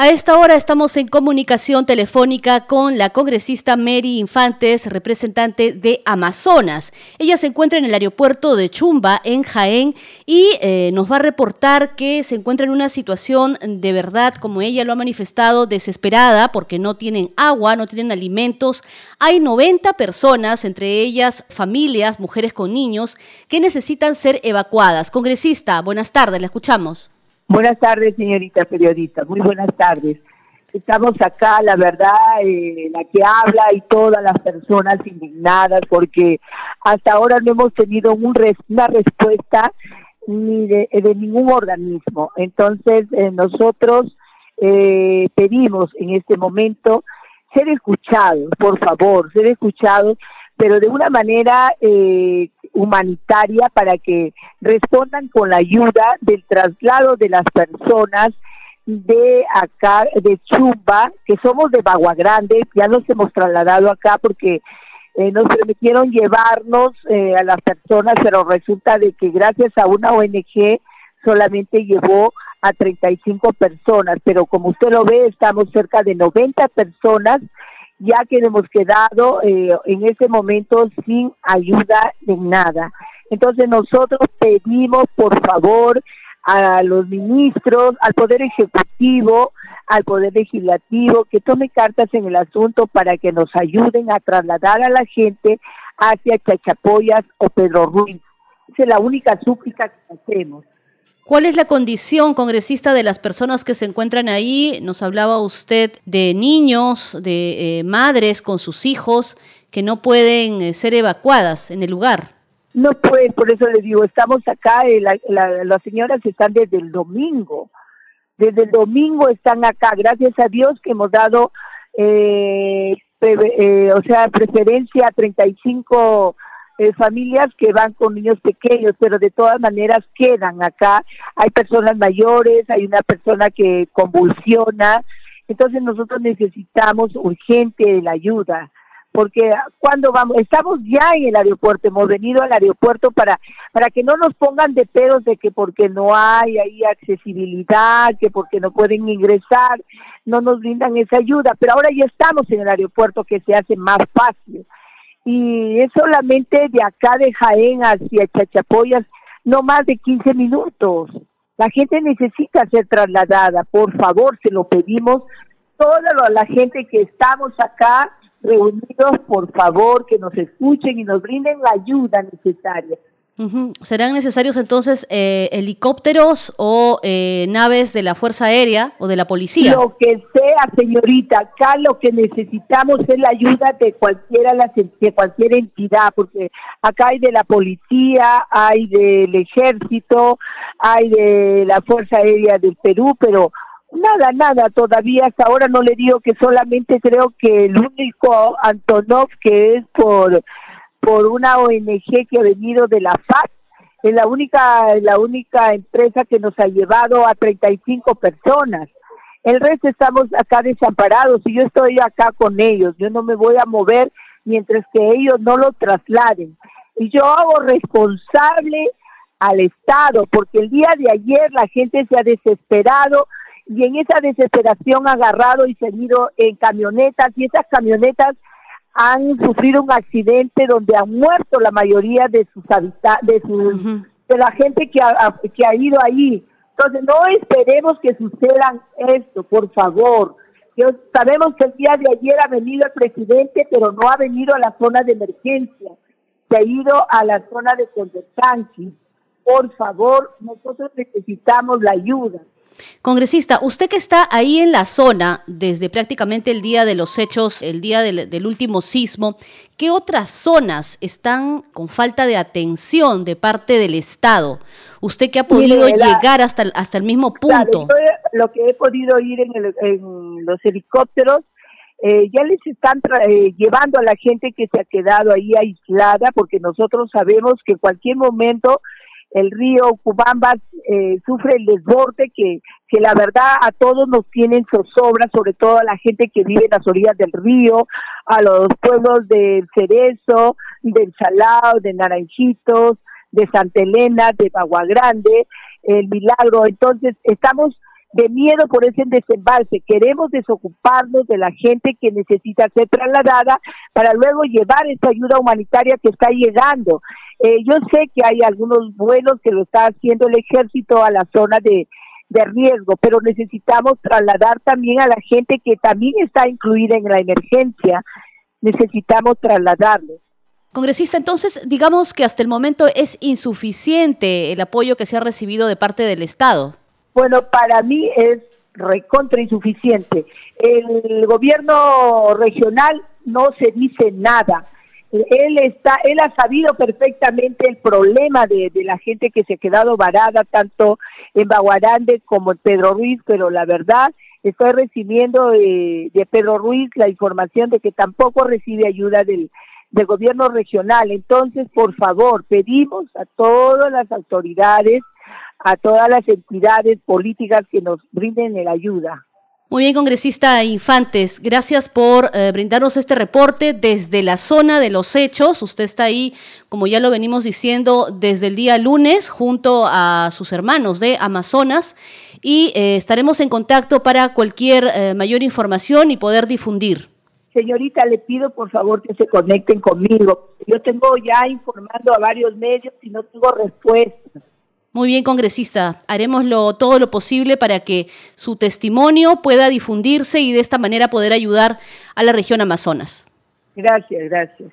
A esta hora estamos en comunicación telefónica con la congresista Mary Infantes, representante de Amazonas. Ella se encuentra en el aeropuerto de Chumba, en Jaén, y eh, nos va a reportar que se encuentra en una situación de verdad, como ella lo ha manifestado, desesperada porque no tienen agua, no tienen alimentos. Hay 90 personas, entre ellas familias, mujeres con niños, que necesitan ser evacuadas. Congresista, buenas tardes, la escuchamos. Buenas tardes, señorita periodista. Muy buenas tardes. Estamos acá, la verdad, eh, la que habla y todas las personas indignadas, porque hasta ahora no hemos tenido un una respuesta ni de, ningún organismo. Entonces, eh, nosotros eh, pedimos en este momento ser escuchados, por favor, ser escuchados, pero de una manera eh, humanitaria para que respondan con la ayuda del traslado de las personas de acá, de Chumba, que somos de Bagua Grande, ya nos hemos trasladado acá porque eh, nos permitieron llevarnos eh, a las personas, pero resulta de que gracias a una ONG solamente llevó a 35 personas, pero como usted lo ve, estamos cerca de 90 personas ya que hemos quedado eh, en ese momento sin ayuda de nada. Entonces nosotros pedimos, por favor, a los ministros, al Poder Ejecutivo, al Poder Legislativo, que tome cartas en el asunto para que nos ayuden a trasladar a la gente hacia Chachapoyas o Pedro Ruiz. Esa es la única súplica que hacemos. ¿Cuál es la condición, congresista, de las personas que se encuentran ahí? Nos hablaba usted de niños, de eh, madres con sus hijos que no pueden eh, ser evacuadas en el lugar. No pues, por eso le digo, estamos acá, eh, las señoras están desde el domingo, desde el domingo están acá, gracias a Dios que hemos dado, o sea, preferencia a 35 eh, familias que van con niños pequeños, pero de todas maneras quedan acá. Hay personas mayores, hay una persona que convulsiona, entonces nosotros necesitamos urgente la ayuda porque cuando vamos, estamos ya en el aeropuerto, hemos venido al aeropuerto para, para que no nos pongan de pedos de que porque no hay ahí accesibilidad, que porque no pueden ingresar, no nos brindan esa ayuda, pero ahora ya estamos en el aeropuerto que se hace más fácil y es solamente de acá de Jaén hacia Chachapoyas, no más de 15 minutos. La gente necesita ser trasladada, por favor, se lo pedimos. Toda la gente que estamos acá reunidos, por favor, que nos escuchen y nos brinden la ayuda necesaria. ¿Serán necesarios entonces eh, helicópteros o eh, naves de la Fuerza Aérea o de la policía? Lo que sea, señorita. Acá lo que necesitamos es la ayuda de cualquiera de cualquier entidad, porque acá hay de la policía, hay del ejército, hay de la Fuerza Aérea del Perú, pero nada, nada. Todavía hasta ahora no le digo que solamente creo que el único Antonov que es por por una ONG que ha venido de la FAC. Es la única, la única empresa que nos ha llevado a 35 personas. El resto estamos acá desamparados y yo estoy acá con ellos. Yo no me voy a mover mientras que ellos no lo trasladen. Y yo hago responsable al Estado, porque el día de ayer la gente se ha desesperado y en esa desesperación ha agarrado y seguido en camionetas y esas camionetas han sufrido un accidente donde han muerto la mayoría de sus habitantes, de, de la gente que ha, que ha ido ahí. Entonces, no esperemos que sucedan esto, por favor. sabemos que el día de ayer ha venido el presidente, pero no ha venido a la zona de emergencia. Se ha ido a la zona de Condorcanqui. Por favor, nosotros necesitamos la ayuda. Congresista, usted que está ahí en la zona desde prácticamente el día de los hechos, el día del, último sismo, ¿qué otras zonas están con falta de atención de parte del Estado? Usted que ha podido llegar hasta, el, hasta el mismo punto. lo que he podido ir en, los helicópteros, eh, ya les están eh, llevando a la gente que se ha quedado ahí aislada, porque nosotros sabemos que en cualquier momento el río Cubamba eh, sufre el desborde que, que la verdad a todos nos tienen zozobra, sobre todo a la gente que vive en las orillas del río, a los pueblos del Cerezo, del Salao, de Naranjitos, de Santa Elena, de Bagua Grande, el Milagro. Entonces, estamos de miedo por ese desembalse. Queremos desocuparnos de la gente que necesita ser trasladada para luego llevar esta ayuda humanitaria que está llegando. Eh, yo sé que hay algunos vuelos que lo está haciendo el ejército a la zona de, de riesgo, pero necesitamos trasladar también a la gente que también está incluida en la emergencia. Necesitamos trasladarlos. Congresista, entonces digamos que hasta el momento es insuficiente el apoyo que se ha recibido de parte del Estado. Bueno, para mí es recontra insuficiente. El gobierno regional no se dice nada. Él está, él ha sabido perfectamente el problema de, la gente que se ha quedado varada tanto en Baguarande como en Pedro Ruiz, pero la verdad estoy recibiendo de Pedro Ruiz la información de que tampoco recibe ayuda del, del gobierno regional. Entonces, por favor, pedimos a todas las autoridades, a todas las entidades políticas que nos brinden la ayuda. Muy bien, congresista Infantes, gracias por eh, brindarnos este reporte desde la zona de los hechos. Usted está ahí, como ya lo venimos diciendo, desde el día lunes junto a sus hermanos de Amazonas y eh, estaremos en contacto para cualquier eh, mayor información y poder difundir. Señorita, le pido por favor que se conecten conmigo. Yo tengo ya informando a varios medios y no tengo respuesta. Muy bien, congresista. Haremos todo lo posible para que su testimonio pueda difundirse y de esta manera poder ayudar a la región Amazonas. Gracias, gracias.